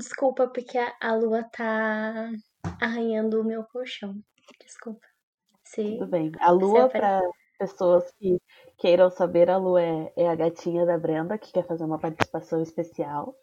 Desculpa, porque a, a lua tá arranhando o meu colchão. Desculpa. Sim. Tudo bem. A lua, para pessoas que queiram saber, a lua é, é a gatinha da Brenda, que quer fazer uma participação especial.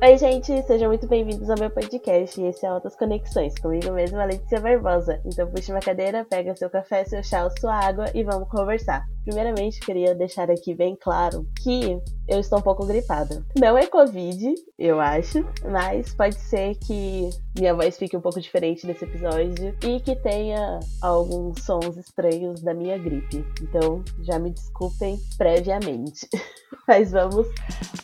Oi, gente, sejam muito bem-vindos ao meu podcast. Esse é Altas Conexões, comigo mesma, Letícia Barbosa. Então, puxe uma cadeira, pega seu café, seu chá, sua água e vamos conversar. Primeiramente, queria deixar aqui bem claro que eu estou um pouco gripada. Não é Covid, eu acho, mas pode ser que minha voz fique um pouco diferente nesse episódio e que tenha alguns sons estranhos da minha gripe. Então, já me desculpem previamente. mas vamos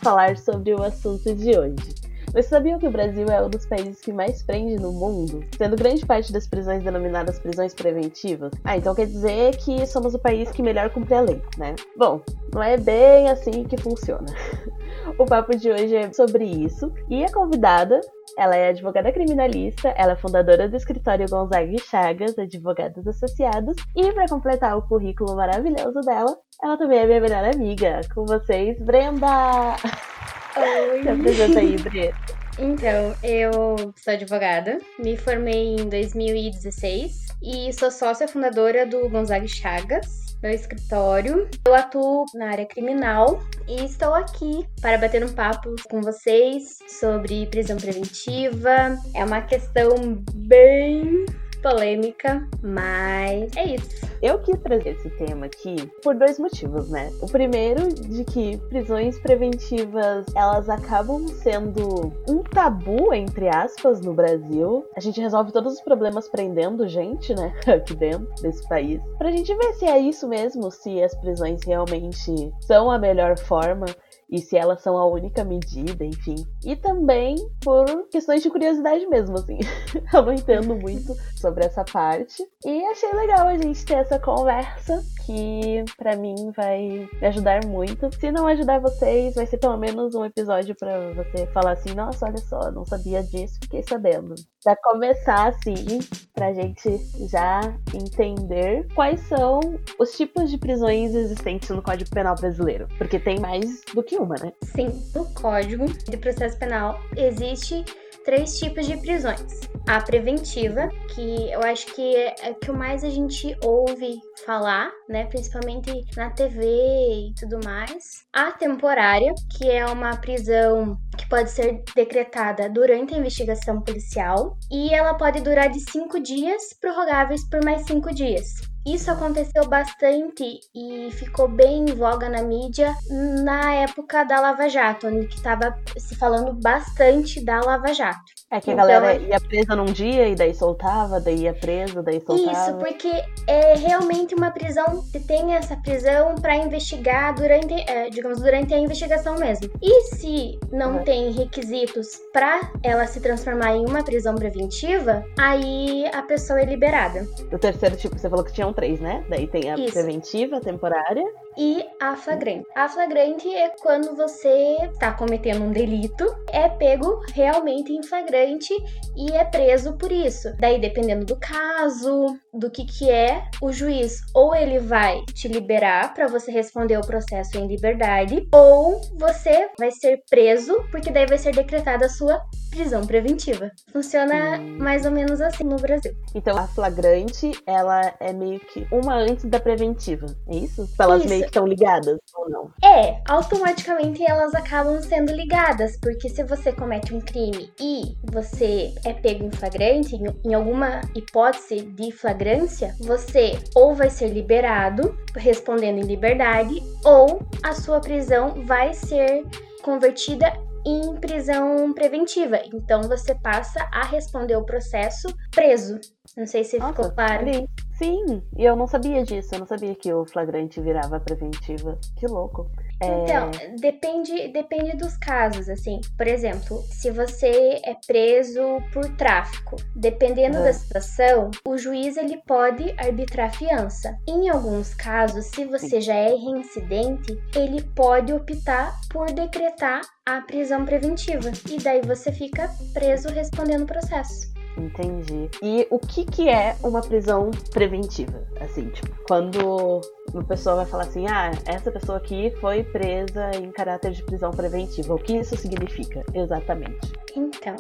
falar sobre o assunto de hoje. Vocês sabiam que o Brasil é um dos países que mais prende no mundo, sendo grande parte das prisões denominadas prisões preventivas? Ah, então quer dizer que somos o país que melhor cumpre a lei, né? Bom, não é bem assim que funciona. O papo de hoje é sobre isso e a convidada ela é advogada criminalista, ela é fundadora do escritório Gonzaga e Chagas, Advogados Associados, e para completar o currículo maravilhoso dela, ela também é minha melhor amiga. Com vocês, Brenda! Oi. Se apresenta aí, Bre. Então, eu sou advogada, me formei em 2016 e sou sócia fundadora do Gonzaga Chagas, meu escritório. Eu atuo na área criminal e estou aqui para bater um papo com vocês sobre prisão preventiva. É uma questão bem polêmica, mas é isso. Eu quis trazer esse tema aqui por dois motivos, né? O primeiro de que prisões preventivas, elas acabam sendo um tabu entre aspas no Brasil. A gente resolve todos os problemas prendendo gente, né, aqui dentro desse país. Pra gente ver se é isso mesmo, se as prisões realmente são a melhor forma e se elas são a única medida, enfim. E também por questões de curiosidade mesmo, assim. Eu não entendo muito sobre essa parte. E achei legal a gente ter essa conversa que para mim vai me ajudar muito. Se não ajudar vocês, vai ser pelo menos um episódio para você falar assim: nossa, olha só, não sabia disso, fiquei sabendo. Pra começar assim, pra gente já entender quais são os tipos de prisões existentes no Código Penal brasileiro. Porque tem mais do que uma, né? Sim, no Código de Processo Penal existe três tipos de prisões. A preventiva, que eu acho que é o que mais a gente ouve falar, né, principalmente na TV e tudo mais. A temporária, que é uma prisão que pode ser decretada durante a investigação policial e ela pode durar de cinco dias, prorrogáveis por mais cinco dias. Isso aconteceu bastante e ficou bem em voga na mídia na época da Lava Jato, onde estava se falando bastante da Lava Jato. É que a então, galera ia presa num dia e daí soltava, daí ia presa, daí soltava. Isso, porque é realmente uma prisão, tem essa prisão para investigar durante, é, digamos, durante a investigação mesmo. E se não uhum. tem requisitos para ela se transformar em uma prisão preventiva, aí a pessoa é liberada. O terceiro tipo, você falou que tinham três, né? Daí tem a Isso. preventiva, temporária. E a flagrante. A flagrante é quando você está cometendo um delito, é pego realmente em flagrante e é preso por isso. Daí, dependendo do caso, do que que é, o juiz ou ele vai te liberar para você responder o processo em liberdade, ou você vai ser preso, porque daí vai ser decretada a sua prisão preventiva. Funciona mais ou menos assim no Brasil. Então a flagrante, ela é meio que uma antes da preventiva, é isso? Elas isso. meio estão ligadas ou não? É, automaticamente elas acabam sendo ligadas, porque se você comete um crime e você é pego em flagrante, em alguma hipótese de flagrância, você ou vai ser liberado respondendo em liberdade, ou a sua prisão vai ser convertida em prisão preventiva. Então você passa a responder o processo preso. Não sei se Nossa, ficou claro. Ali. Sim, e eu não sabia disso. Eu não sabia que o flagrante virava preventiva. Que louco. Então, é... depende, depende dos casos, assim. Por exemplo, se você é preso por tráfico, dependendo da situação, o juiz ele pode arbitrar fiança. Em alguns casos, se você já é reincidente, ele pode optar por decretar a prisão preventiva. E daí você fica preso respondendo o processo. Entendi. E o que, que é uma prisão preventiva? Assim, tipo, quando uma pessoa vai falar assim, ah, essa pessoa aqui foi presa em caráter de prisão preventiva. O que isso significa exatamente? Então,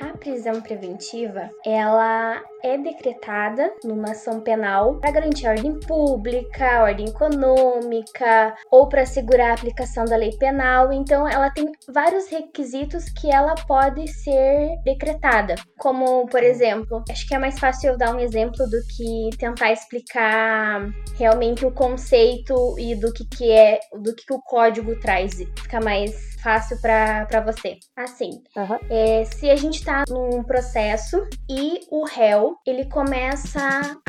a prisão preventiva, ela é decretada numa ação penal para garantir a ordem pública, a ordem econômica ou para assegurar a aplicação da lei penal. Então, ela tem vários requisitos que ela pode ser decretada, como, por exemplo, acho que é mais fácil eu dar um exemplo do que tentar explicar realmente o conceito e do que, que é, do que, que o código traz. Fica mais fácil para você. Assim, uhum. é, se a gente tá num processo e o réu ele começa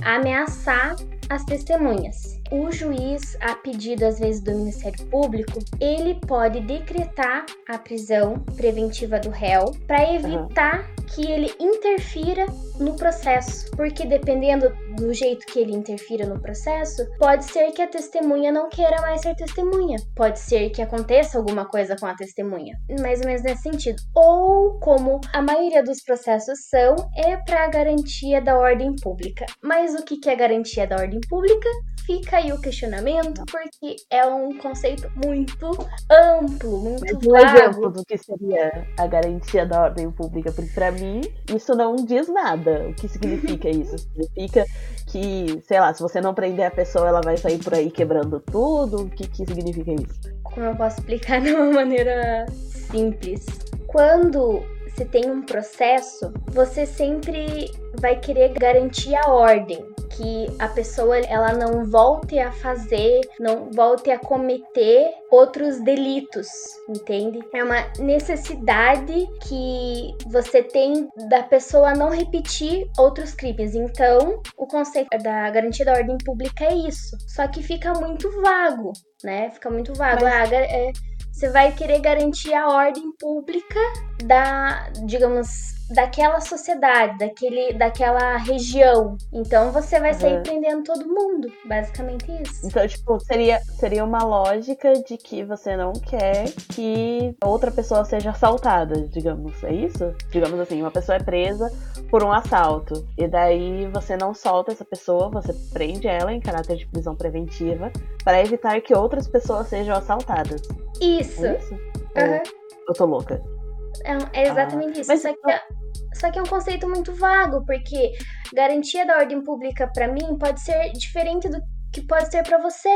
a ameaçar as testemunhas o juiz, a pedido às vezes do Ministério Público, ele pode decretar a prisão preventiva do réu para evitar uhum. que ele interfira no processo, porque dependendo do jeito que ele interfira no processo, pode ser que a testemunha não queira mais ser testemunha, pode ser que aconteça alguma coisa com a testemunha, mais ou menos nesse sentido. Ou como a maioria dos processos são, é para garantia da ordem pública. Mas o que é garantia da ordem pública? Fica aí o questionamento, porque é um conceito muito amplo, muito Mas um vago. exemplo do que seria a garantia da ordem pública, porque para mim isso não diz nada. O que significa isso? Significa que, sei lá, se você não prender a pessoa, ela vai sair por aí quebrando tudo? O que, que significa isso? Como eu posso explicar de uma maneira simples? Quando se tem um processo, você sempre vai querer garantir a ordem, que a pessoa ela não volte a fazer, não volte a cometer outros delitos, entende? É uma necessidade que você tem da pessoa não repetir outros crimes. Então, o conceito da garantia da ordem pública é isso. Só que fica muito vago, né? Fica muito vago. Mas... Ah, é, você vai querer garantir a ordem pública da, digamos, daquela sociedade, daquele, daquela região. Então você vai sair uhum. prendendo todo mundo, basicamente isso. Então, tipo, seria, seria uma lógica de que você não quer que outra pessoa seja assaltada, digamos, é isso? Digamos assim, uma pessoa é presa por um assalto, e daí você não solta essa pessoa, você prende ela em caráter de prisão preventiva para evitar que outras pessoas sejam assaltadas. Isso. É isso? Uhum. Eu tô louca. É, é exatamente ah, isso. Só, que, é, só que é um conceito muito vago, porque garantia da ordem pública para mim pode ser diferente do que pode ser para você,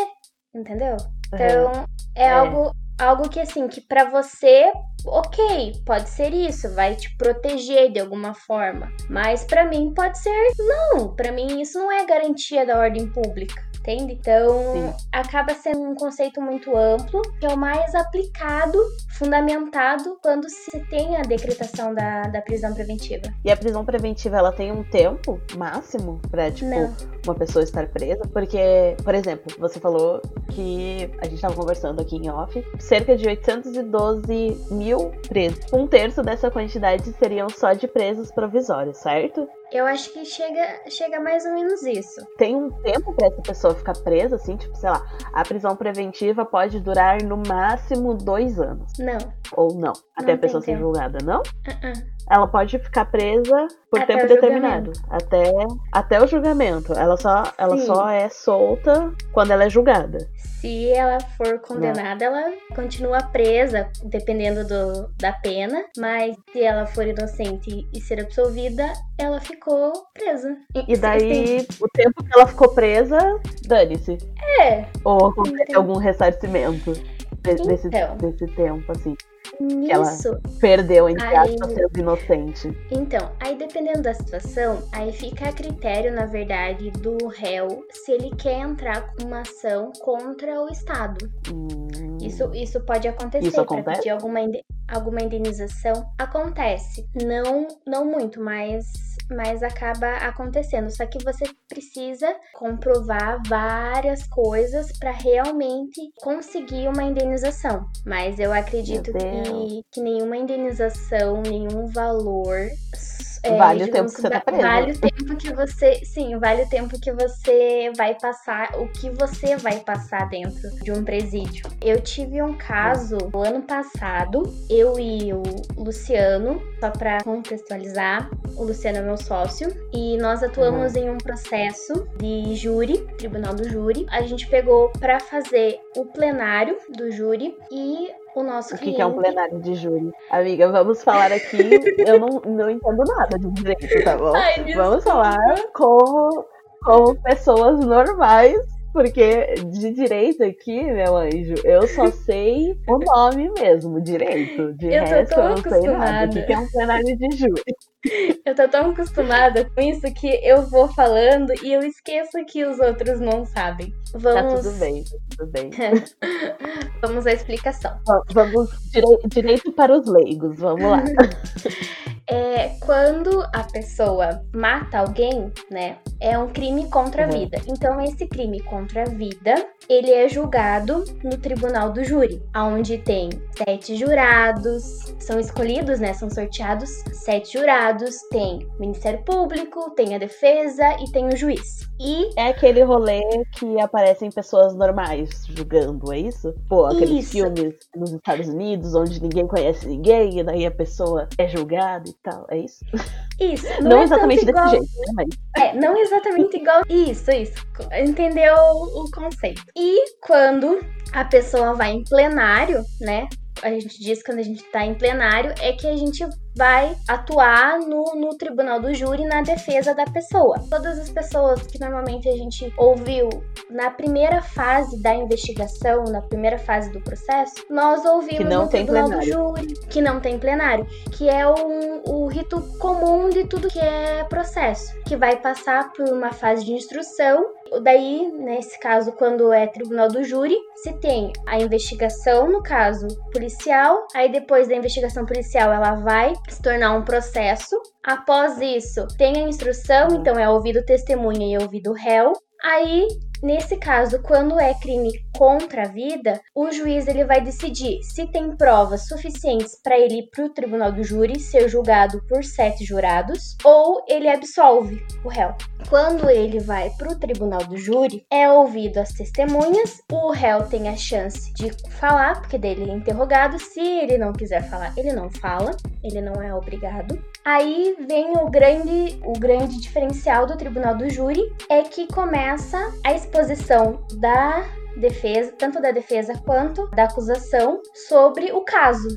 entendeu? Então, uhum. é, é, algo algo que assim, que para você, OK, pode ser isso, vai te proteger de alguma forma, mas para mim pode ser não, para mim isso não é garantia da ordem pública entende? Então, Sim. acaba sendo um conceito muito amplo, que é o mais aplicado, fundamentado, quando se tem a decretação da, da prisão preventiva. E a prisão preventiva, ela tem um tempo máximo pra, tipo, Não. uma pessoa estar presa? Porque, por exemplo, você falou que a gente estava conversando aqui em off, cerca de 812 mil presos. Um terço dessa quantidade seriam só de presos provisórios, certo? Eu acho que chega, chega mais ou menos isso. Tem um tempo para essa pessoa ficar presa, assim, tipo, sei lá, a prisão preventiva pode durar no máximo dois anos. Não. Ou não, até não a pessoa ser julgada, não? Uh -uh. Ela pode ficar presa por até tempo determinado. Até, até o julgamento. Ela só, ela só é solta quando ela é julgada. Se ela for condenada, não. ela continua presa, dependendo do, da pena. Mas se ela for inocente e ser absolvida, ela ficou presa. E, e daí, o tempo que ela ficou presa, dane-se. É. Ou algum ressarcimento desse, então, desse tempo, assim. Nisso, ela perdeu, entre aí, aspas, sendo inocente. Então, aí dependendo da situação, aí fica a critério, na verdade, do réu se ele quer entrar com uma ação contra o Estado. Hum. Isso, isso pode acontecer. Isso acontece? pedir alguma, alguma indenização. Acontece. Não, não muito, mas mas acaba acontecendo. Só que você precisa comprovar várias coisas para realmente conseguir uma indenização. Mas eu acredito que, que nenhuma indenização, nenhum valor é, vale o tempo que você tá preso. Vale o tempo que você. Sim, vale o tempo que você vai passar, o que você vai passar dentro de um presídio. Eu tive um caso no ano passado, eu e o Luciano, só pra contextualizar, o Luciano é meu sócio, e nós atuamos uhum. em um processo de júri, tribunal do júri. A gente pegou para fazer o plenário do júri e o nosso o que, que é um plenário de júri? Amiga, vamos falar aqui. eu não, não entendo nada de direito, tá bom? Ai, vamos falar como, como pessoas normais porque de direito aqui, meu anjo, eu só sei o nome mesmo, direito. De eu resto, eu não sei nada. O que é um plenário de júri? Eu tô tão acostumada com isso que eu vou falando e eu esqueço que os outros não sabem. Vamos... Tá tudo bem, tá tudo bem. vamos à explicação. Vamos dire... direito para os leigos, vamos lá. é quando a pessoa mata alguém, né? É um crime contra a uhum. vida. Então, esse crime contra a vida, ele é julgado no tribunal do júri, onde tem sete jurados, são escolhidos, né? São sorteados sete jurados, tem o Ministério Público, tem a defesa e tem o juiz. E é aquele rolê que aparecem pessoas normais julgando, é isso? Pô, aqueles isso. filmes nos Estados Unidos onde ninguém conhece ninguém e daí a pessoa é julgada e tal, é isso? Isso. Não, não é exatamente desse jeito, né? Mas... É, não exatamente igual. Isso, isso. Entendeu o conceito. E quando a pessoa vai em plenário, né? A gente diz quando a gente tá em plenário é que a gente vai atuar no, no tribunal do júri na defesa da pessoa. Todas as pessoas que normalmente a gente ouviu na primeira fase da investigação, na primeira fase do processo, nós ouvimos no tribunal plenário. do júri que não tem plenário, que é o, o rito comum de tudo que é processo, que vai passar por uma fase de instrução daí, nesse caso, quando é tribunal do júri, se tem a investigação, no caso policial, aí depois da investigação policial ela vai se tornar um processo. Após isso, tem a instrução, então é ouvido testemunha e ouvido réu. Aí Nesse caso, quando é crime contra a vida, o juiz ele vai decidir se tem provas suficientes para ele ir para o tribunal do júri ser julgado por sete jurados ou ele absolve o réu. Quando ele vai para o tribunal do júri, é ouvido as testemunhas, o réu tem a chance de falar, porque dele é interrogado. Se ele não quiser falar, ele não fala, ele não é obrigado. Aí vem o grande, o grande diferencial do tribunal do júri, é que começa a exposição da defesa, tanto da defesa quanto da acusação, sobre o caso,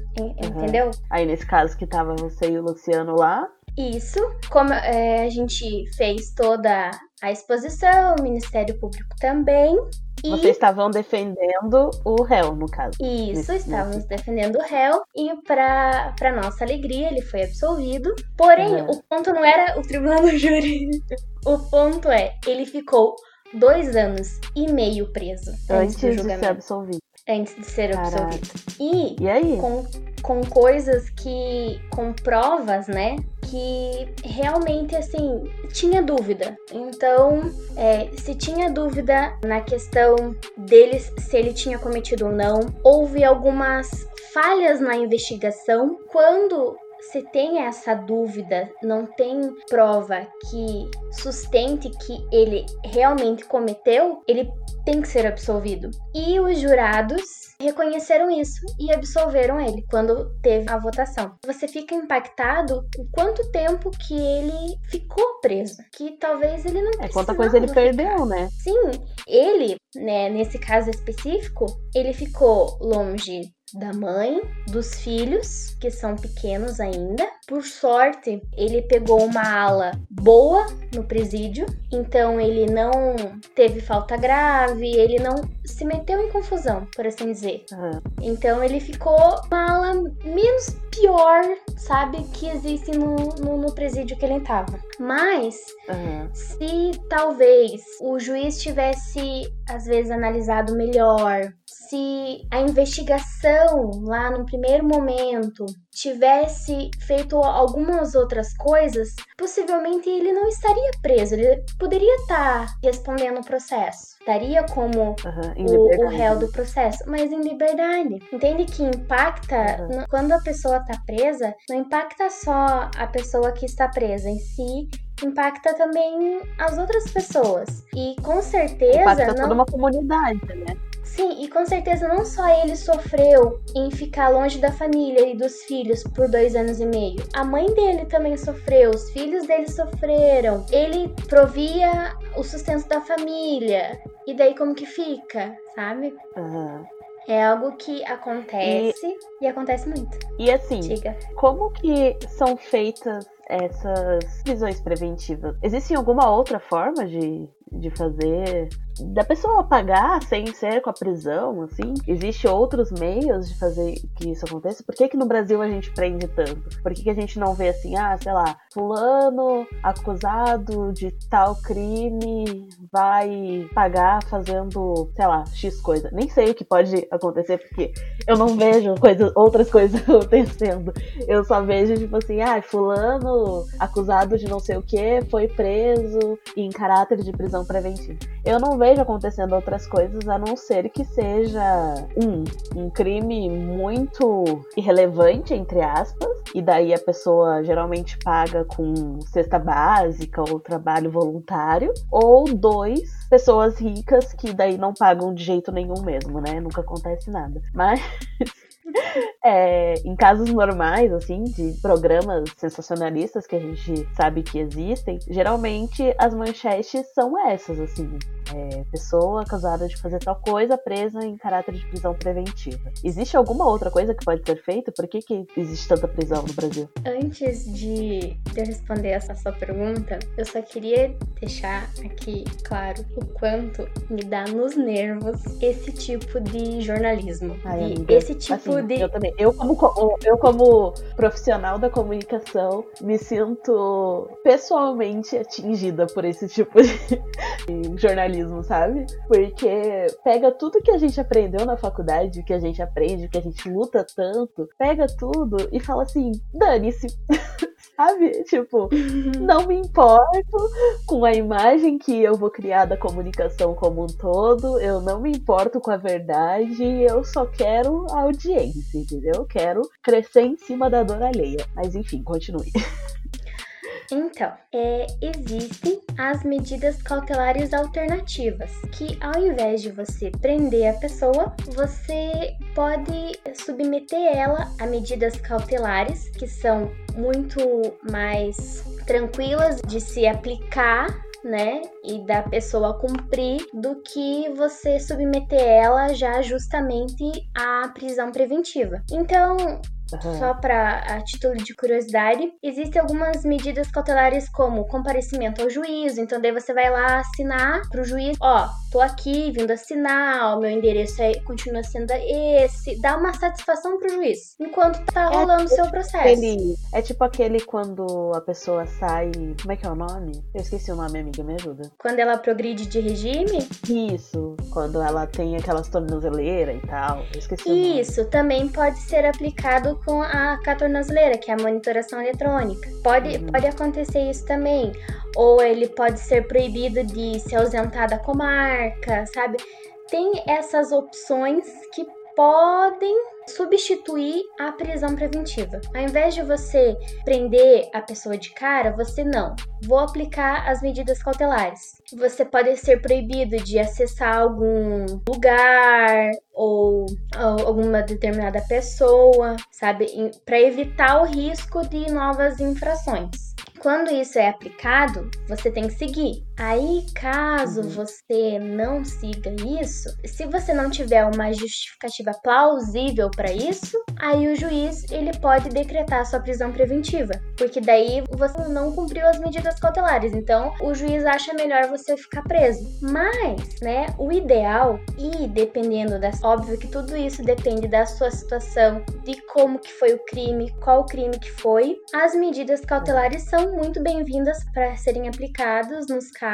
entendeu? Uhum. Aí nesse caso que tava você e o Luciano lá. Isso, como é, a gente fez toda a exposição, o Ministério Público também. E... Vocês estavam defendendo o réu, no caso. Isso, nesse, estávamos nesse... defendendo o réu e para nossa alegria ele foi absolvido. Porém, uhum. o ponto não era o tribunal do júri. o ponto é, ele ficou dois anos e meio preso antes, antes de ser absolvido. Antes de ser Caraca. absolvido. E, e? Com, com coisas que. com provas, né? Que realmente, assim, tinha dúvida. Então, é, se tinha dúvida na questão deles, se ele tinha cometido ou não, houve algumas falhas na investigação. Quando se tem essa dúvida, não tem prova que sustente que ele realmente cometeu, ele tem que ser absolvido. E os jurados reconheceram isso e absolveram ele quando teve a votação. Você fica impactado com quanto tempo que ele ficou preso, que talvez ele não É quanta coisa ele perdeu, ficar. né? Sim, ele, né, nesse caso específico, ele ficou longe da mãe, dos filhos, que são pequenos ainda. Por sorte, ele pegou uma ala boa no presídio, então ele não teve falta grave, ele não se meteu em confusão, por assim dizer. Uhum. Então ele ficou uma ala menos pior, sabe, que existe no, no, no presídio que ele estava. Mas, uhum. se talvez o juiz tivesse, às vezes, analisado melhor, se a investigação lá no primeiro momento tivesse feito algumas outras coisas, possivelmente ele não estaria preso, ele poderia estar respondendo o processo, estaria como uhum, o, o, réu do processo, mas em liberdade. Entende que impacta uhum. quando a pessoa está presa, não impacta só a pessoa que está presa em si, impacta também as outras pessoas. E com certeza. Impacta não... toda uma comunidade, né? Sim, e com certeza não só ele sofreu em ficar longe da família e dos filhos por dois anos e meio. A mãe dele também sofreu, os filhos dele sofreram. Ele provia o sustento da família. E daí como que fica, sabe? Uhum. É algo que acontece e, e acontece muito. E assim, Diga. como que são feitas essas prisões preventivas? Existe alguma outra forma de, de fazer da pessoa pagar sem ser com a prisão, assim? Existe outros meios de fazer que isso aconteça? Por que que no Brasil a gente prende tanto? Por que que a gente não vê assim, ah, sei lá, fulano acusado de tal crime vai pagar fazendo, sei lá, X coisa. Nem sei o que pode acontecer porque eu não vejo coisas, outras coisas acontecendo. Eu só vejo tipo assim, ah, fulano acusado de não sei o que foi preso em caráter de prisão preventiva. Eu não vejo acontecendo outras coisas a não ser que seja um, um crime muito irrelevante, entre aspas, e daí a pessoa geralmente paga com cesta básica ou trabalho voluntário, ou dois, pessoas ricas que daí não pagam de jeito nenhum mesmo, né? Nunca acontece nada. Mas é, em casos normais, assim, de programas sensacionalistas que a gente sabe que existem, geralmente as manchetes são essas, assim. É, pessoa acusada de fazer tal coisa presa em caráter de prisão preventiva. Existe alguma outra coisa que pode ser feita? Por que, que existe tanta prisão no Brasil? Antes de, de eu responder essa sua pergunta, eu só queria deixar aqui claro o quanto me dá nos nervos esse tipo de jornalismo. Ai, esse tipo assim, de. Eu também. Eu como, eu, como profissional da comunicação, me sinto pessoalmente atingida por esse tipo de jornalismo, sabe? Porque pega tudo que a gente aprendeu na faculdade, o que a gente aprende, o que a gente luta tanto, pega tudo e fala assim: dane-se. sabe? Tipo, não me importo com a imagem que eu vou criar da comunicação como um todo, eu não me importo com a verdade, eu só quero a audiência, entendeu? Quero crescer em cima da dor alheia. Mas enfim, continue. Então, é, existem as medidas cautelares alternativas, que ao invés de você prender a pessoa, você pode submeter ela a medidas cautelares, que são muito mais tranquilas de se aplicar né, e da pessoa cumprir, do que você submeter ela já justamente à prisão preventiva. Então, Uhum. Só para a título de curiosidade, existem algumas medidas cautelares como comparecimento ao juízo, então daí você vai lá assinar pro juiz, ó, tô aqui vindo assinar, o meu endereço é, continua sendo esse, dá uma satisfação pro juiz, enquanto tá é rolando o é seu processo. Aquele, é tipo aquele quando a pessoa sai, como é que é o nome? Eu esqueci o nome, amiga, me ajuda. Quando ela progride de regime? Isso, quando ela tem aquelas tornozeleiras e tal, eu esqueci Isso, também pode ser aplicado com a catornozeleira, que é a monitoração eletrônica. Pode, uhum. pode acontecer isso também. Ou ele pode ser proibido de se ausentar da comarca, sabe? Tem essas opções que podem substituir a prisão preventiva. Ao invés de você prender a pessoa de cara, você não. Vou aplicar as medidas cautelares. Você pode ser proibido de acessar algum lugar ou, ou alguma determinada pessoa, sabe, para evitar o risco de novas infrações. Quando isso é aplicado, você tem que seguir. Aí, caso uhum. você não siga isso, se você não tiver uma justificativa plausível para isso, aí o juiz ele pode decretar sua prisão preventiva, porque daí você não cumpriu as medidas cautelares. Então, o juiz acha melhor você ficar preso. Mas, né, o ideal e dependendo das, óbvio que tudo isso depende da sua situação, de como que foi o crime, qual crime que foi. As medidas cautelares são muito bem-vindas para serem aplicadas nos casos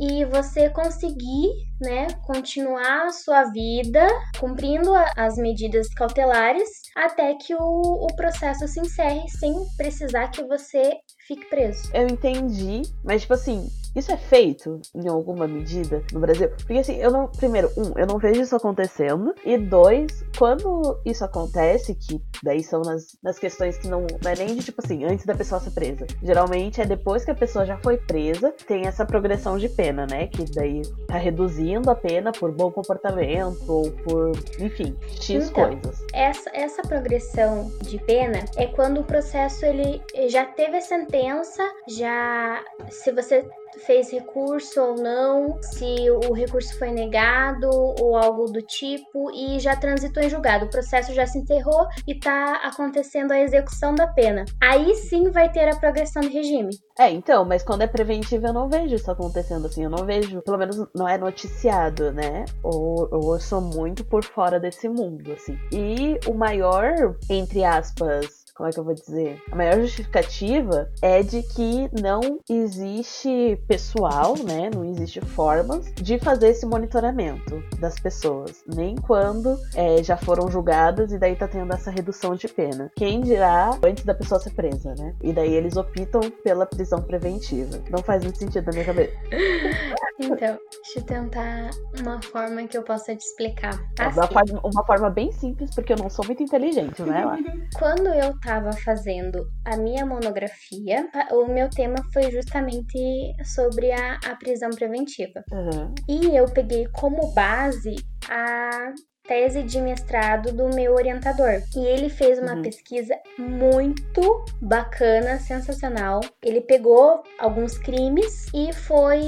e você conseguir né, continuar a sua vida cumprindo as medidas cautelares até que o, o processo se encerre sem precisar que você fique preso. Eu entendi, mas tipo assim, isso é feito em alguma medida no Brasil? Porque assim, eu não. Primeiro, um, eu não vejo isso acontecendo. E dois, quando isso acontece, que daí são nas, nas questões que não, não é nem de tipo assim, antes da pessoa ser presa. Geralmente é depois que a pessoa já foi presa, tem essa progressão de pena, né? Que daí tá reduzindo a pena por bom comportamento ou por, enfim, X então, coisas. Essa, essa progressão de pena é quando o processo ele já teve a sentença, já. Se você fez recurso ou não, se o recurso foi negado ou algo do tipo e já transitou em julgado. O processo já se encerrou e está acontecendo a execução da pena. Aí sim vai ter a progressão do regime. É, então, mas quando é preventivo eu não vejo isso acontecendo assim. Eu não vejo, pelo menos não é noticiado, né? Ou, ou eu sou muito por fora desse mundo, assim. E o maior, entre aspas, como é que eu vou dizer? A maior justificativa é de que não existe pessoal, né? Não existe formas de fazer esse monitoramento das pessoas, nem quando é, já foram julgadas e daí tá tendo essa redução de pena. Quem dirá antes da pessoa ser presa, né? E daí eles optam pela prisão preventiva. Não faz muito sentido na minha cabeça. Então, deixa eu tentar uma forma que eu possa te explicar. Assim. Uma, forma, uma forma bem simples, porque eu não sou muito inteligente, né? Quando eu estava fazendo a minha monografia, o meu tema foi justamente sobre a, a prisão preventiva. Uhum. E eu peguei como base a tese de mestrado do meu orientador. E ele fez uma uhum. pesquisa muito bacana, sensacional. Ele pegou alguns crimes e foi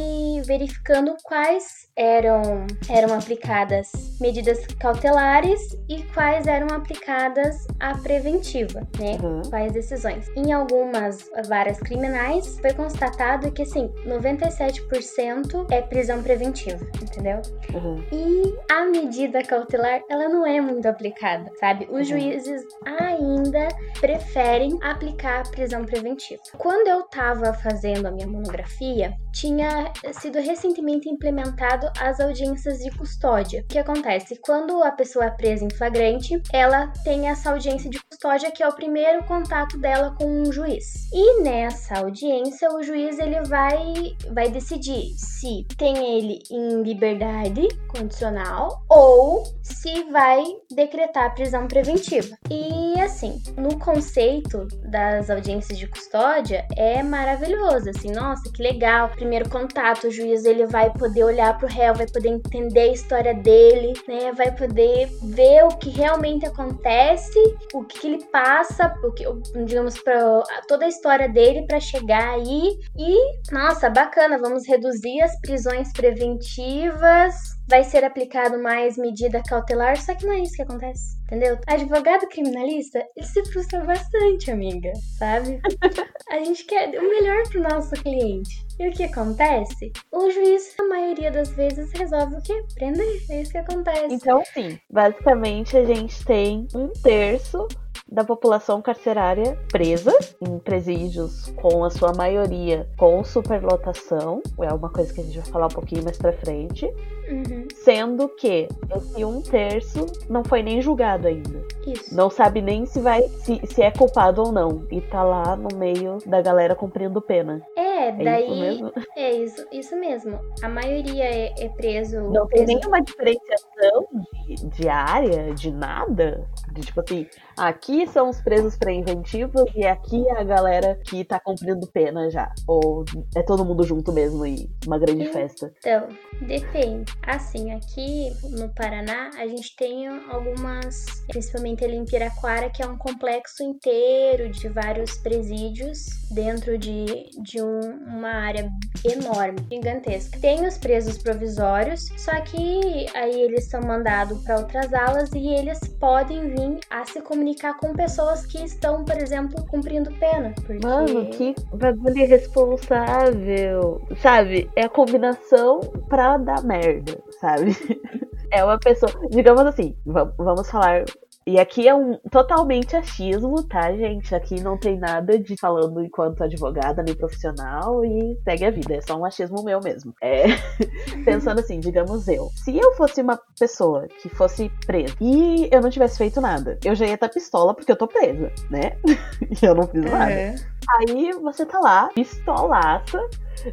verificando quais eram, eram aplicadas medidas cautelares e quais eram aplicadas a preventiva, né? Uhum. Quais decisões. Em algumas varas criminais foi constatado que assim, 97% é prisão preventiva, entendeu? Uhum. E a medida cautelar, ela não é muito aplicada, sabe? Os uhum. juízes ainda preferem aplicar a prisão preventiva. Quando eu tava fazendo a minha monografia, tinha sido recentemente implementado as audiências de custódia. O que acontece? Quando a pessoa é presa em flagrante, ela tem essa audiência de custódia que é o primeiro contato dela com um juiz. E nessa audiência, o juiz ele vai vai decidir se tem ele em liberdade condicional ou se vai decretar prisão preventiva. E assim, no conceito das audiências de custódia é maravilhoso, assim, nossa, que legal primeiro contato, o juiz ele vai poder olhar para o réu, vai poder entender a história dele, né? Vai poder ver o que realmente acontece, o que, que ele passa, o digamos, para toda a história dele para chegar aí. E, nossa, bacana, vamos reduzir as prisões preventivas vai ser aplicado mais medida cautelar, só que não é isso que acontece, entendeu? Advogado criminalista, ele se frustra bastante, amiga, sabe? A gente quer o melhor pro nosso cliente. E o que acontece? O juiz, a maioria das vezes, resolve o quê? Prender. É isso que acontece. Então, sim, basicamente a gente tem um terço da população carcerária presa em presídios com a sua maioria com superlotação, é uma coisa que a gente vai falar um pouquinho mais pra frente, uhum. sendo que esse um terço não foi nem julgado ainda. Isso. Não sabe nem se vai se, se é culpado ou não e tá lá no meio da galera cumprindo pena. É, é daí isso mesmo? é isso, isso mesmo. A maioria é, é preso. Não tem nenhuma diferenciação de, de área, de nada, de tipo assim, aqui são os presos preventivos e aqui é a galera que tá cumprindo pena já. Ou é todo mundo junto mesmo e uma grande então, festa? Então, depende. Assim, aqui no Paraná, a gente tem algumas, principalmente ali em Piraquara, que é um complexo inteiro de vários presídios dentro de, de um uma área enorme, gigantesca. Tem os presos provisórios, só que aí eles são mandados para outras alas e eles podem vir a se comunicar com pessoas que estão, por exemplo, cumprindo pena. Porque... Mano, que bagulho irresponsável. Sabe? É a combinação pra dar merda, sabe? É uma pessoa. Digamos assim, vamos falar e aqui é um totalmente achismo, tá, gente? Aqui não tem nada de falando enquanto advogada nem profissional e segue a vida. É só um achismo meu mesmo. É pensando assim, digamos eu. Se eu fosse uma pessoa que fosse presa e eu não tivesse feito nada, eu já ia estar pistola porque eu tô presa, né? e eu não fiz nada. É. Aí você tá lá, pistolaça,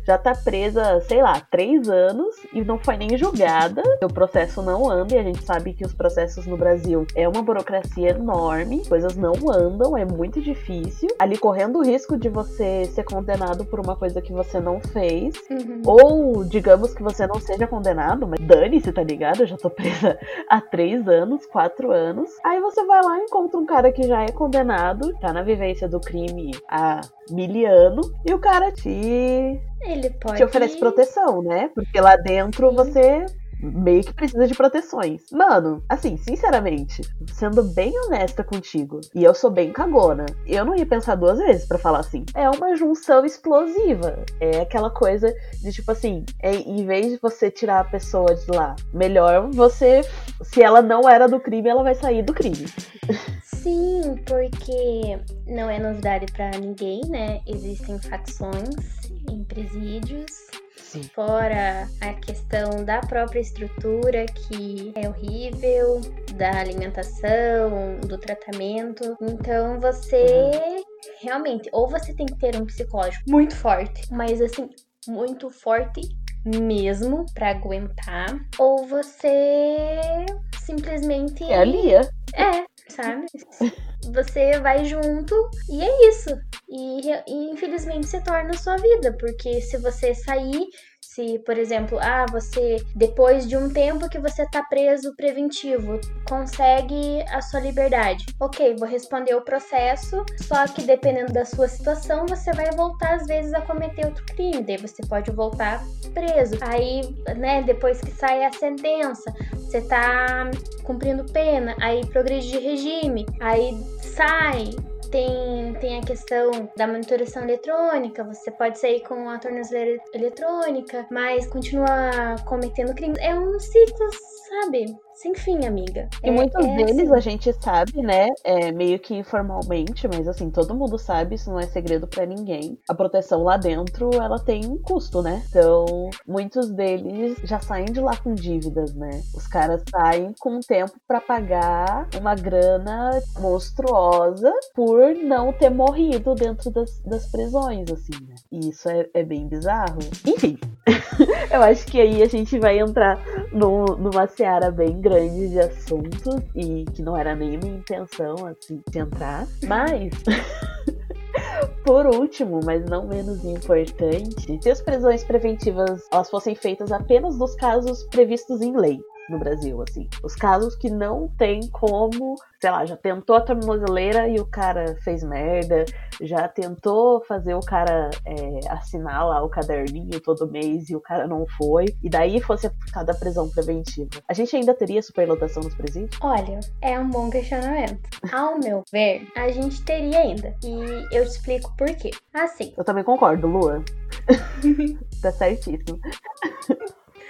já tá presa, sei lá, três anos e não foi nem julgada. O processo não anda e a gente sabe que os processos no Brasil é uma burocracia enorme, coisas não andam, é muito difícil. Ali correndo o risco de você ser condenado por uma coisa que você não fez, uhum. ou digamos que você não seja condenado, mas dane-se, tá ligado? Eu já tô presa há três anos, quatro anos. Aí você vai lá e encontra um cara que já é condenado, tá na vivência do crime há miliano, e o cara te ele pode. Te oferece proteção, né? Porque lá dentro Sim. você meio que precisa de proteções. Mano, assim, sinceramente, sendo bem honesta contigo, e eu sou bem cagona, eu não ia pensar duas vezes para falar assim. É uma junção explosiva. É aquela coisa de tipo assim, é, em vez de você tirar a pessoa de lá, melhor você, se ela não era do crime, ela vai sair do crime. Sim, porque não é novidade para ninguém, né? Existem facções em presídios. Sim. Fora a questão da própria estrutura, que é horrível, da alimentação, do tratamento. Então você uhum. realmente, ou você tem que ter um psicológico muito forte, mas assim, muito forte mesmo para aguentar, ou você simplesmente. É a Lia. É, sabe? Você vai junto e é isso. E, e infelizmente se torna a sua vida, porque se você sair se, por exemplo, ah, você depois de um tempo que você tá preso preventivo, consegue a sua liberdade. OK, vou responder o processo, só que dependendo da sua situação, você vai voltar às vezes a cometer outro crime, daí você pode voltar preso. Aí, né, depois que sai a sentença, você tá cumprindo pena, aí progride de regime, aí sai, tem, tem a questão da monitoração eletrônica, você pode sair com a tornozeleira eletrônica, mas continua cometendo crimes. É um ciclo, sabe? Sem fim, amiga. E é, muitos é deles assim. a gente sabe, né? É, meio que informalmente, mas assim, todo mundo sabe, isso não é segredo para ninguém. A proteção lá dentro, ela tem um custo, né? Então, muitos deles já saem de lá com dívidas, né? Os caras saem com tempo para pagar uma grana monstruosa por não ter morrido dentro das, das prisões, assim, né? E isso é, é bem bizarro. Enfim, eu acho que aí a gente vai entrar no, numa seara bem grande de assuntos e que não era nem minha intenção, assim, de entrar. Mas. Por último, mas não menos importante, se as prisões preventivas elas fossem feitas apenas nos casos previstos em lei, no Brasil, assim. Os casos que não tem como, sei lá, já tentou a tornozeleira e o cara fez merda, já tentou fazer o cara é, assinar lá o caderninho todo mês e o cara não foi, e daí fosse aplicada a prisão preventiva. A gente ainda teria superlotação nos presídios? Olha, é um bom questionamento. Ao meu ver, a gente teria ainda. E eu te explico por quê. Assim. Eu também concordo, Lua. tá certíssimo.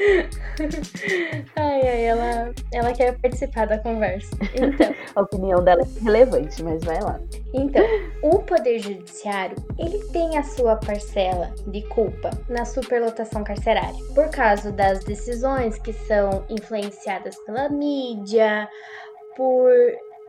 ai, ai, ela, ela quer participar da conversa. Então. a opinião dela é relevante, mas vai lá. Então, o Poder Judiciário, ele tem a sua parcela de culpa na superlotação carcerária. Por causa das decisões que são influenciadas pela mídia, por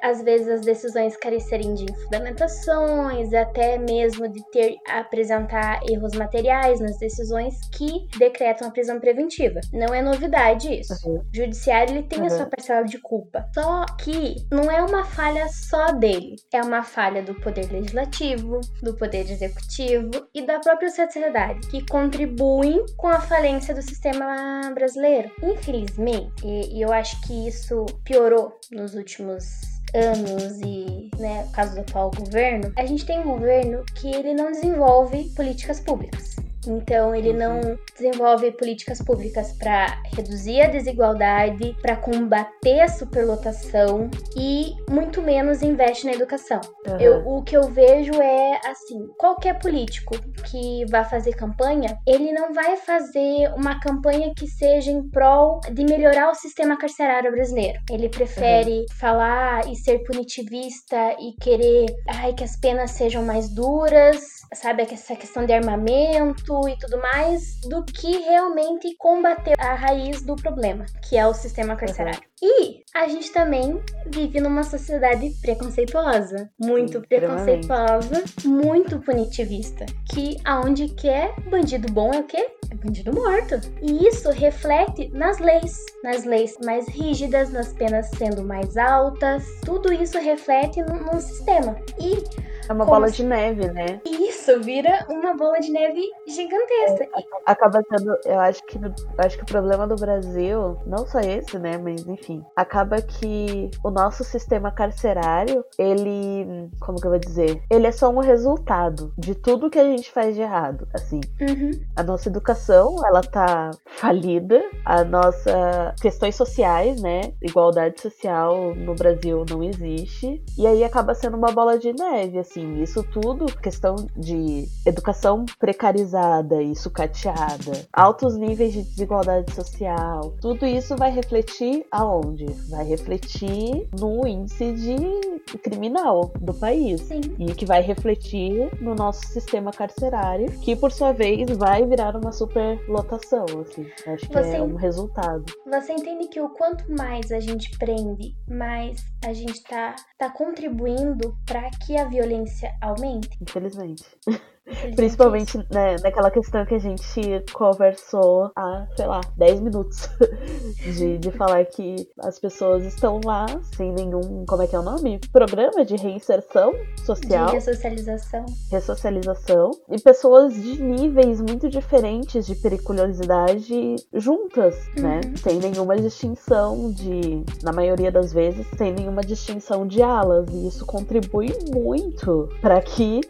às vezes as decisões carecerem de fundamentações, até mesmo de ter apresentar erros materiais nas decisões que decretam a prisão preventiva. Não é novidade isso. Uhum. O judiciário ele tem uhum. a sua parcela de culpa. Só que não é uma falha só dele, é uma falha do poder legislativo, do poder executivo e da própria sociedade que contribuem com a falência do sistema brasileiro. Infelizmente, e eu acho que isso piorou nos últimos anos e, né, o caso do atual governo, a gente tem um governo que ele não desenvolve políticas públicas. Então, ele não desenvolve políticas públicas para reduzir a desigualdade, para combater a superlotação e muito menos investe na educação. Uhum. Eu, o que eu vejo é assim: qualquer político que vá fazer campanha, ele não vai fazer uma campanha que seja em prol de melhorar o sistema carcerário brasileiro. Ele prefere uhum. falar e ser punitivista e querer ai, que as penas sejam mais duras, sabe, essa questão de armamento e tudo mais, do que realmente combater a raiz do problema, que é o sistema carcerário. Uhum. E a gente também vive numa sociedade preconceituosa, muito Sim, preconceituosa, muito punitivista, que aonde quer é bandido bom é o quê? É bandido morto. E isso reflete nas leis, nas leis mais rígidas, nas penas sendo mais altas. Tudo isso reflete no, no sistema. E é uma bola de neve, né? Isso, vira uma bola de neve gigantesca. É, acaba sendo, eu acho que, acho que o problema do Brasil, não só esse, né, mas enfim, acaba que o nosso sistema carcerário, ele, como que eu vou dizer? Ele é só um resultado de tudo que a gente faz de errado, assim. Uhum. A nossa educação, ela tá falida, a nossa questões sociais, né, igualdade social no Brasil não existe, e aí acaba sendo uma bola de neve, assim assim, isso tudo, questão de educação precarizada e sucateada, altos níveis de desigualdade social, tudo isso vai refletir aonde? Vai refletir no índice de criminal do país. Sim. E que vai refletir no nosso sistema carcerário, que por sua vez vai virar uma superlotação, assim. Acho que Você... é um resultado. Você entende que o quanto mais a gente prende, mais a gente tá, tá contribuindo para que a violência aumente? Infelizmente. Principalmente né, naquela questão que a gente conversou há, sei lá, 10 minutos. de, de falar que as pessoas estão lá sem nenhum. Como é que é o nome? Programa de reinserção social. De ressocialização. Ressocialização. E pessoas de níveis muito diferentes de periculosidade juntas, né? uhum. né? Sem nenhuma distinção de. Na maioria das vezes, sem nenhuma distinção de alas. E isso contribui muito para que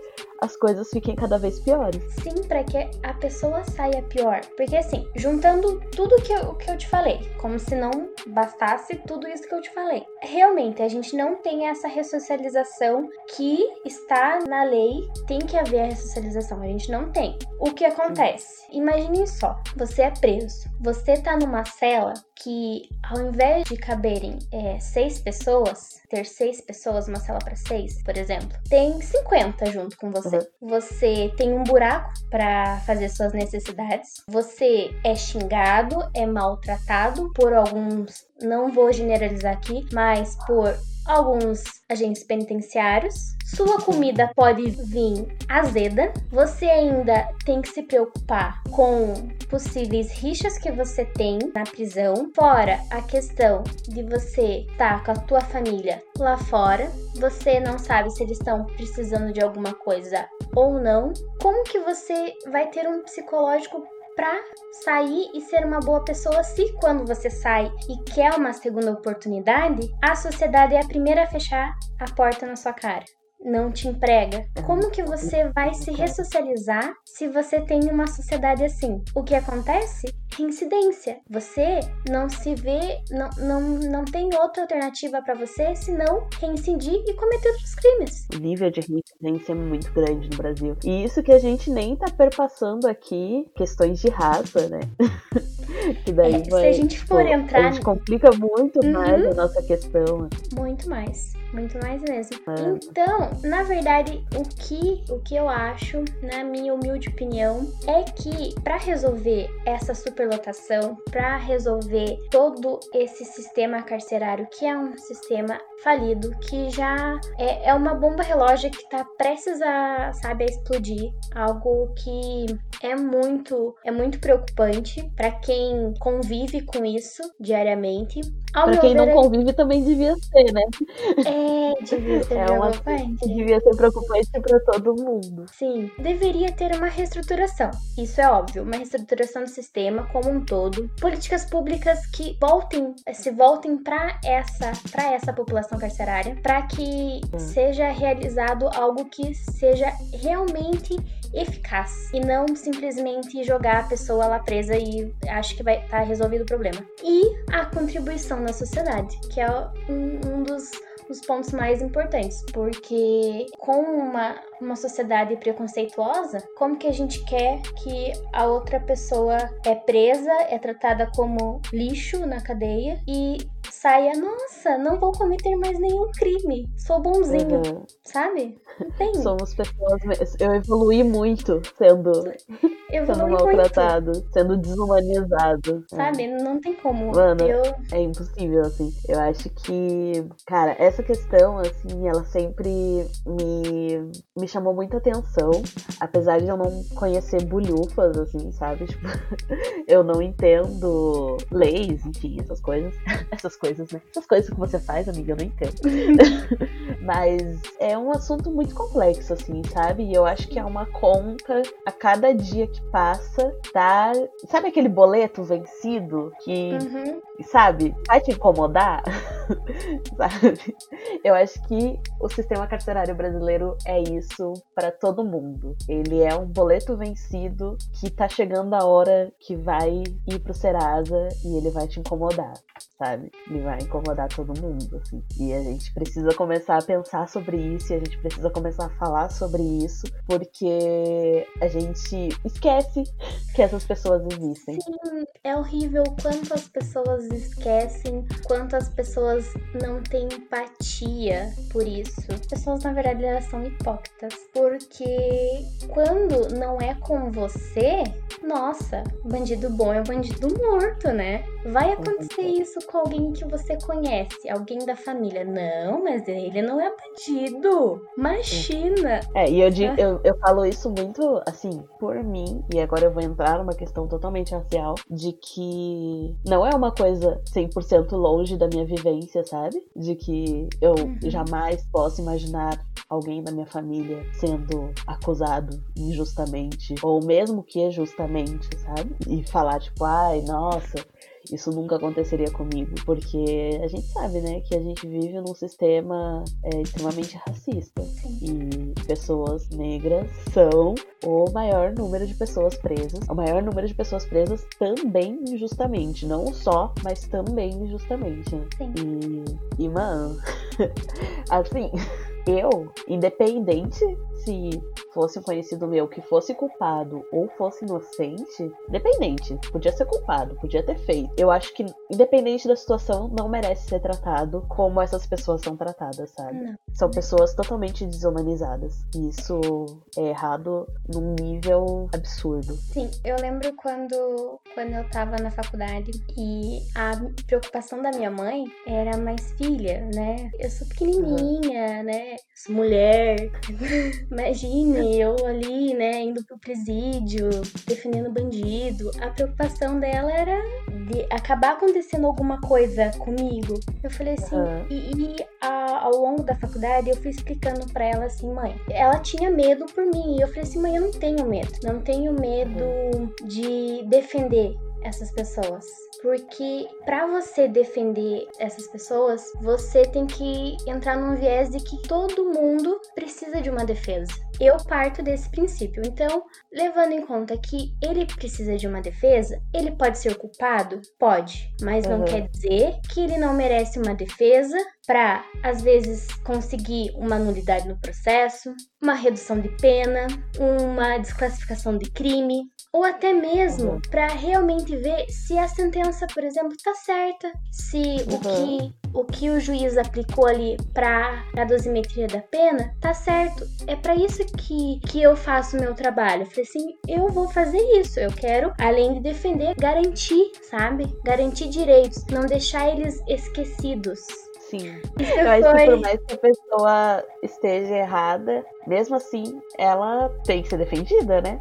as coisas fiquem cada vez piores. Sim, para que a pessoa saia pior. Porque assim, juntando tudo que eu, que eu te falei, como se não bastasse tudo isso que eu te falei. Realmente, a gente não tem essa ressocialização que está na lei, tem que haver a ressocialização, a gente não tem. O que acontece? Imagine só, você é preso, você tá numa cela que ao invés de caberem é, seis pessoas, ter seis pessoas, uma cela para seis, por exemplo, tem 50 junto com você. Uhum. Você tem um buraco para fazer suas necessidades. Você é xingado, é maltratado por alguns, não vou generalizar aqui, mas por alguns agentes penitenciários. Sua comida pode vir azeda. Você ainda tem que se preocupar com possíveis rixas que você tem na prisão. Fora a questão de você estar tá com a tua família lá fora. Você não sabe se eles estão precisando de alguma coisa ou não. Como que você vai ter um psicológico para sair e ser uma boa pessoa se quando você sai e quer uma segunda oportunidade, a sociedade é a primeira a fechar a porta na sua cara não te emprega. Como que você vai se ressocializar se você tem uma sociedade assim? O que acontece? Reincidência. Você não se vê, não, não, não tem outra alternativa para você senão reincidir e cometer outros crimes. O nível de reincidência é muito grande no Brasil. E isso que a gente nem tá perpassando aqui, questões de raça, né? que daí é, vai, se a gente for tipo, entrar. A gente complica muito uhum. mais a nossa questão. Muito mais. Muito mais mesmo. É. Então, na verdade, o que, o que eu acho, na minha humilde opinião, é que para resolver essa superlotação, para resolver todo esse sistema carcerário, que é um sistema falido, que já é, é uma bomba relógio que tá prestes a, sabe, a explodir, algo que é muito, é muito preocupante para quem convive com isso diariamente. Ao pra quem ver, não convive também devia ser, né? É, Devia ser É uma- preocupante. Devia ser preocupante pra todo mundo. Sim, deveria ter uma reestruturação. Isso é óbvio, uma reestruturação do sistema como um todo. Políticas públicas que voltem, se voltem para essa, para essa população carcerária, para que seja realizado algo que seja realmente eficaz e não simplesmente jogar a pessoa lá presa e acho que vai estar resolvido o problema. E a contribuição na sociedade, que é um, um dos os pontos mais importantes, porque com uma, uma sociedade preconceituosa, como que a gente quer que a outra pessoa é presa, é tratada como lixo na cadeia e saia, nossa, não vou cometer mais nenhum crime, sou bonzinho, Uhum. sabe? Não tem. Somos pessoas. Eu evoluí muito sendo, sendo vou muito, maltratado, sendo desumanizado. sabe? Não tem como. Mano, Eu É impossível, assim. Eu acho que, cara, essa questão, assim, ela sempre me, me chamou muita atenção. Apesar de eu não conhecer bulhufas, assim, sabe? Tipo, eu não entendo leis, enfim, essas coisas. Essas coisas, né? Essas coisas que você faz, amiga, eu não entendo. Mas é um assunto muito complexo, assim, sabe? E eu acho que é uma conta a cada dia que passa, tá? Sabe aquele boleto vencido que Uhum. sabe, vai te incomodar, sabe? Eu acho que o sistema carcerário brasileiro é isso pra todo mundo. Ele é um boleto vencido que tá chegando a hora que vai ir pro Serasa e ele vai te incomodar, sabe? Vai incomodar todo mundo, assim. E a gente precisa começar a pensar sobre isso e a gente precisa começar a falar sobre isso, porque a gente esquece que essas pessoas existem. Sim, é horrível quanto as pessoas esquecem, quanto as pessoas não têm empatia por isso. As pessoas, na verdade, elas são hipócritas. Porque quando não é com você, nossa, bandido bom é bandido morto, né? Vai acontecer isso com alguém que você conhece, alguém da família. Não, mas ele não é bandido. Imagina! É, e eu, digo, eu, eu falo isso muito, assim, por mim, e agora eu vou entrar numa questão totalmente racial, de que não é uma coisa 100% longe da minha vivência, sabe? De que eu Uhum. jamais posso imaginar alguém da minha família sendo acusado injustamente, ou mesmo que justamente, sabe? E falar, tipo, ai, nossa, isso nunca aconteceria comigo, porque a gente sabe, né, que a gente vive num sistema é, extremamente racista e pessoas negras são o maior número de pessoas presas, o maior número de pessoas presas também injustamente, não só, mas também injustamente. né? Sim. E, e mano, assim, eu, independente se fosse um conhecido meu que fosse culpado ou fosse inocente, independente, podia ser culpado, podia ter feito. Eu acho que, independente da situação, não merece ser tratado como essas pessoas são tratadas, sabe? Não. São pessoas totalmente desumanizadas. E isso é errado num nível absurdo. Sim, eu lembro quando, quando eu tava na faculdade e a preocupação da minha mãe era mais filha, né? Eu sou pequenininha, né? Sou mulher. Imagine eu ali, né, indo pro presídio, defendendo bandido. A preocupação dela era de acabar acontecendo alguma coisa comigo. Eu falei assim, Aham. e, e a- ao longo da faculdade eu fui explicando pra ela assim, mãe, ela tinha medo por mim. E eu falei assim, mãe, eu não tenho medo. Não tenho medo de defender essas pessoas. Porque pra você defender essas pessoas, você tem que entrar num viés de que todo mundo precisa de uma defesa. Eu parto desse princípio. Então, levando em conta que ele precisa de uma defesa, ele pode ser culpado? Pode. Mas não Uhum. quer dizer que ele não merece uma defesa para, às vezes, conseguir uma nulidade no processo, uma redução de pena, uma desclassificação de crime, ou até mesmo para realmente ver se a sentença, por exemplo, tá certa, se o Uhum. que o que o juiz aplicou ali para a dosimetria da pena tá certo. É para isso que, que eu faço o meu trabalho. Eu falei assim, eu vou fazer isso. Eu quero, além de defender, garantir, sabe? Garantir direitos, não deixar eles esquecidos. Sim. Isso Eu acho que por mais que a pessoa esteja errada, mesmo assim, ela tem que ser defendida, né?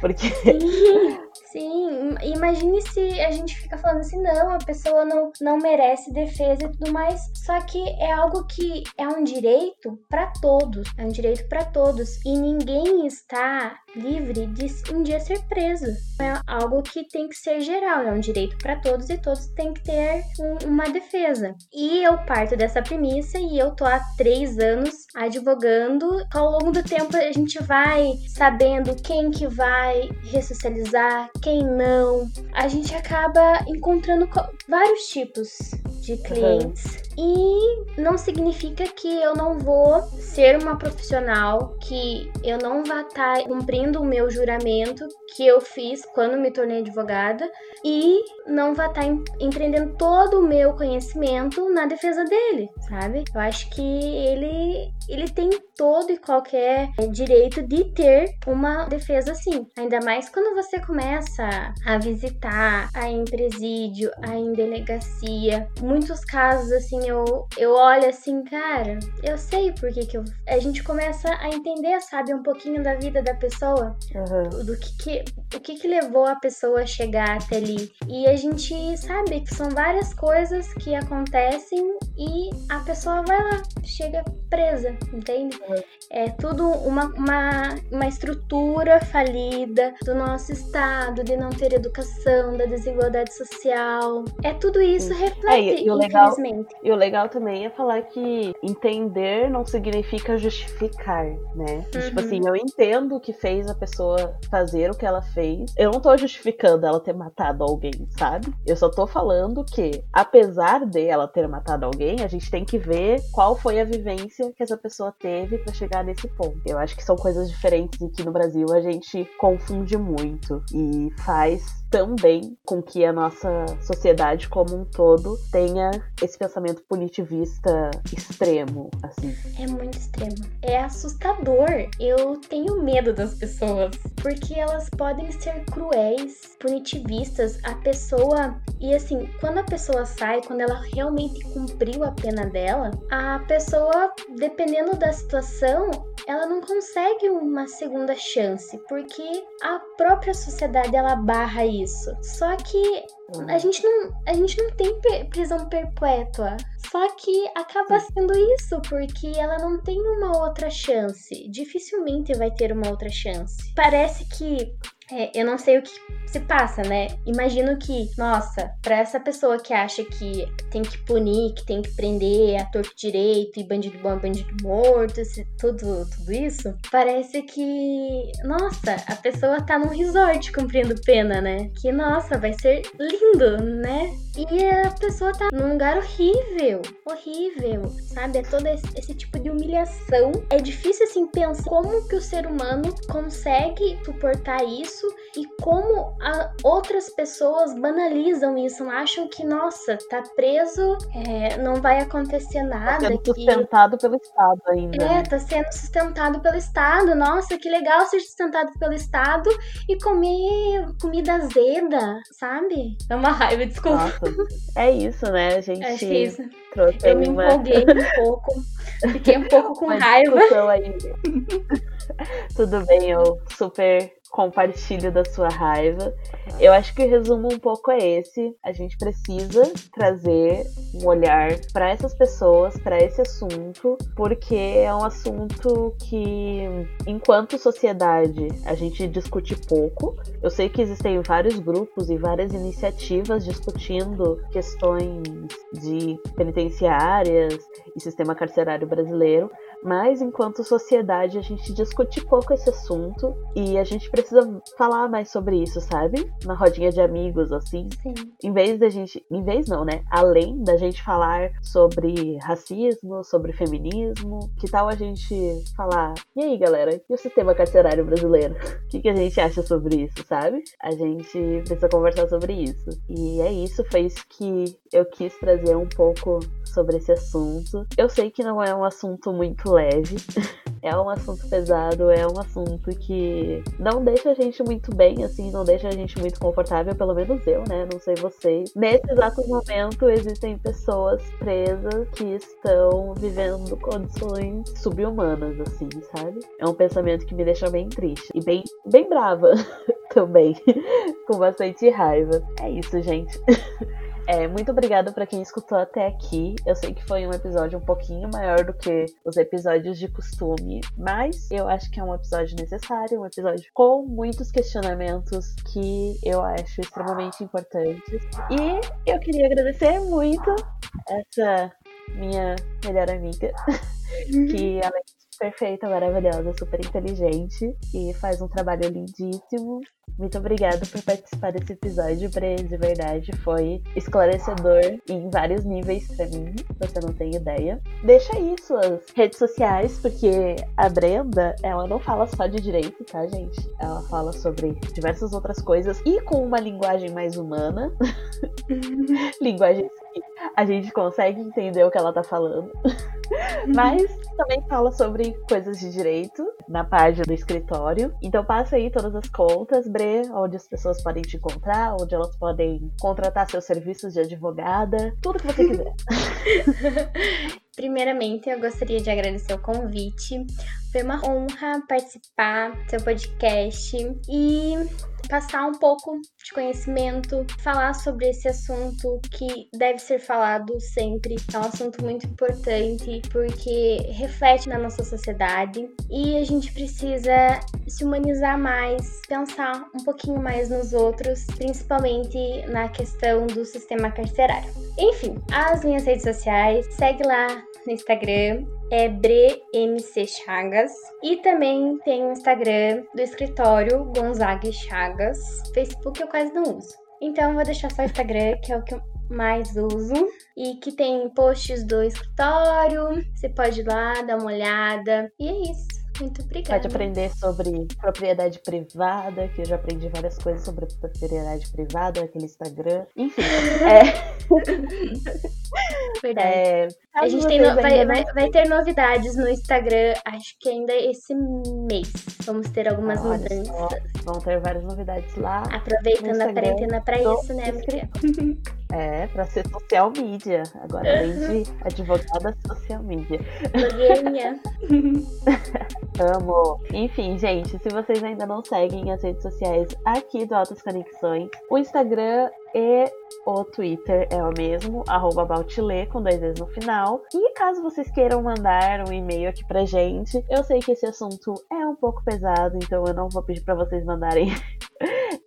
Porque. Sim, sim. Imagine se a gente fica falando assim, não, a pessoa não, não merece defesa e tudo mais. Só que é algo que é um direito para todos. É um direito para todos. E ninguém está livre de um dia ser preso. É algo que tem que ser geral, é um direito para todos e todos têm que ter um, uma defesa. E eu parto dessa premissa e eu tô há três anos advogando. Ao longo do tempo a gente vai sabendo quem que vai ressocializar, quem não. A gente acaba encontrando vários tipos de clientes. Uhum. E não significa que eu não vou ser uma profissional, que eu não vá estar tá cumprindo o meu juramento que eu fiz quando me tornei advogada e não vá estar tá empreendendo todo o meu conhecimento na defesa dele, sabe? Eu acho que ele ele tem todo e qualquer direito de ter uma defesa assim. Ainda mais quando você começa a visitar a em presídio, a em delegacia. Muitos casos assim eu, eu olho assim, cara, eu sei por que, que eu. A gente começa a entender, sabe, um pouquinho da vida da pessoa, uhum. do que, que o que, que levou a pessoa a chegar até ali. E a gente sabe que são várias coisas que acontecem e a pessoa vai lá, chega presa, entende? Uhum. É tudo uma, uma, uma estrutura falida do nosso estado, de não ter educação, da desigualdade social. É tudo isso reflete, é, e, e legal, infelizmente. E o legal também é falar que entender não significa justificar, né? Tipo uhum. Tipo assim, eu entendo o que fez a pessoa fazer o que ela fez. Eu não tô justificando ela ter matado alguém, sabe? Eu só tô falando que, apesar de ela ter matado alguém, a gente tem que ver qual foi a vivência que essa pessoa teve para chegar nesse ponto. Eu acho que são coisas diferentes e que no Brasil a gente confunde muito e faz também com que a nossa sociedade como um todo tenha esse pensamento punitivista extremo, assim. É muito extremo. É assustador. Eu tenho medo das pessoas, porque elas podem ser cruéis, punitivistas. A pessoa e assim, quando a pessoa sai, quando ela realmente cumpriu a pena dela, a pessoa, dependendo da situação, ela não consegue uma segunda chance, porque a própria sociedade ela barra isso. Só que a gente não, a gente não tem prisão perpétua. Só que acaba sendo isso, porque ela não tem uma outra chance. Dificilmente vai ter uma outra chance. Parece que é, eu não sei o que se passa, né? Imagino que, nossa, para essa pessoa que acha que tem que punir, que tem que prender a torto direito e bandido bom, bandido morto, tudo, tudo isso, parece que, nossa, a pessoa tá num resort cumprindo pena, né? Que, nossa, vai ser lindo, né? E a pessoa tá num lugar horrível, horrível, sabe? É todo esse, esse tipo de humilhação. É difícil, assim, pensar como que o ser humano consegue suportar isso e como outras pessoas banalizam isso, acham que, nossa, tá preso, é, não vai acontecer nada. Tá sendo sustentado pelo Estado ainda. É, tá sendo sustentado pelo Estado. Nossa, que legal ser sustentado pelo Estado e comer comida azeda, sabe? É uma raiva, desculpa. Nossa, é isso, né? A gente Acho que é isso. Eu me uma... empolguei um pouco. Fiquei um pouco com raiva. Aí. Tudo bem, eu super compartilho da sua raiva. Eu acho que o resumo um pouco é esse. A gente precisa trazer um olhar para essas pessoas, para esse assunto, porque é um assunto que, enquanto sociedade, a gente discute pouco. Eu sei que existem vários grupos e várias iniciativas discutindo questões de penitenciárias e sistema carcerário brasileiro, mas enquanto sociedade a gente discute pouco esse assunto e a gente precisa falar mais sobre isso, sabe? Na rodinha de amigos, assim. Sim. Em vez da gente. Em vez não, né? Além da gente falar sobre racismo, sobre feminismo, que tal a gente falar, e aí galera, e o sistema carcerário brasileiro? O que, que a gente acha sobre isso, sabe? A gente precisa conversar sobre isso. E é isso, foi isso que eu quis trazer um pouco sobre esse assunto. Eu sei que não é um assunto muito leve. É um assunto pesado, é um assunto que não deixa a gente muito bem, assim, não deixa a gente muito confortável, pelo menos eu, né? Não sei vocês. Nesse exato momento, existem pessoas presas que estão vivendo condições subhumanas, assim, sabe? É um pensamento que me deixa bem triste e bem, bem brava também, com bastante raiva. É isso, gente. É, muito obrigada para quem escutou até aqui. Eu sei que foi um episódio um pouquinho maior do que os episódios de costume, mas eu acho que é um episódio necessário, um episódio com muitos questionamentos que eu acho extremamente importantes. E eu queria agradecer muito essa minha melhor amiga, que além perfeita, maravilhosa, super inteligente e faz um trabalho lindíssimo. Muito obrigada por participar desse episódio, Bre, de verdade. Foi esclarecedor em vários níveis para mim, você não tem ideia. Deixa aí suas redes sociais, porque a Brenda, ela não fala só de direito, tá, gente? Ela fala sobre diversas outras coisas e com uma linguagem mais humana. linguagem a gente consegue entender o que ela tá falando. Mas também fala sobre coisas de direito na página do escritório. Então passa aí todas as contas, Bre, onde as pessoas podem te encontrar, onde elas podem contratar seus serviços de advogada, tudo que você quiser. Primeiramente, eu gostaria de agradecer o convite. Foi uma honra participar do seu podcast e passar um pouco de conhecimento, falar sobre esse assunto que deve ser falado sempre. É um assunto muito importante porque reflete na nossa sociedade e a gente precisa se humanizar mais, pensar um pouquinho mais nos outros, principalmente na questão do sistema carcerário. Enfim, as minhas redes sociais, segue lá no Instagram, é BreMC Chagas. E também tem o Instagram do escritório Gonzaga Chagas. Facebook eu quase não uso. Então eu vou deixar só o Instagram, que é o que eu mais uso. E que tem posts do escritório. Você pode ir lá, dar uma olhada. E é isso. Muito obrigada. Pode aprender sobre propriedade privada, que eu já aprendi várias coisas sobre propriedade privada, aquele Instagram. Enfim, é. Verdade. É, a gente tem no, vai, vai, vai, ter novidades no Instagram, acho que ainda esse mês. Vamos ter algumas mudanças. Só, vão ter várias novidades lá. Aproveitando a quarentena pra isso, né, amiga? É, pra ser social media. Agora, além de advogada social media. Blogueirinha. Amo. Enfim, gente, se vocês ainda não seguem as redes sociais aqui do Altas Conexões, o Instagram e o Twitter é o mesmo, arroba com dois vezes no final. E caso vocês queiram mandar um e-mail aqui pra gente, eu sei que esse assunto é um pouco pesado, então eu não vou pedir para vocês mandarem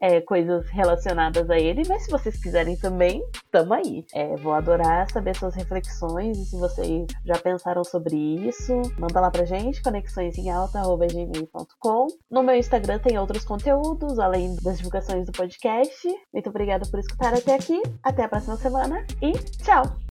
é, coisas relacionadas a ele, mas se vocês quiserem também, tamo aí. É, vou adorar saber suas reflexões e se vocês já pensaram sobre isso, manda lá pra gente, conexõesemalta.gmail.com. No meu Instagram tem outros conteúdos, além das divulgações do podcast. Muito obrigada por escutar até aqui. Até a próxima semana e tchau!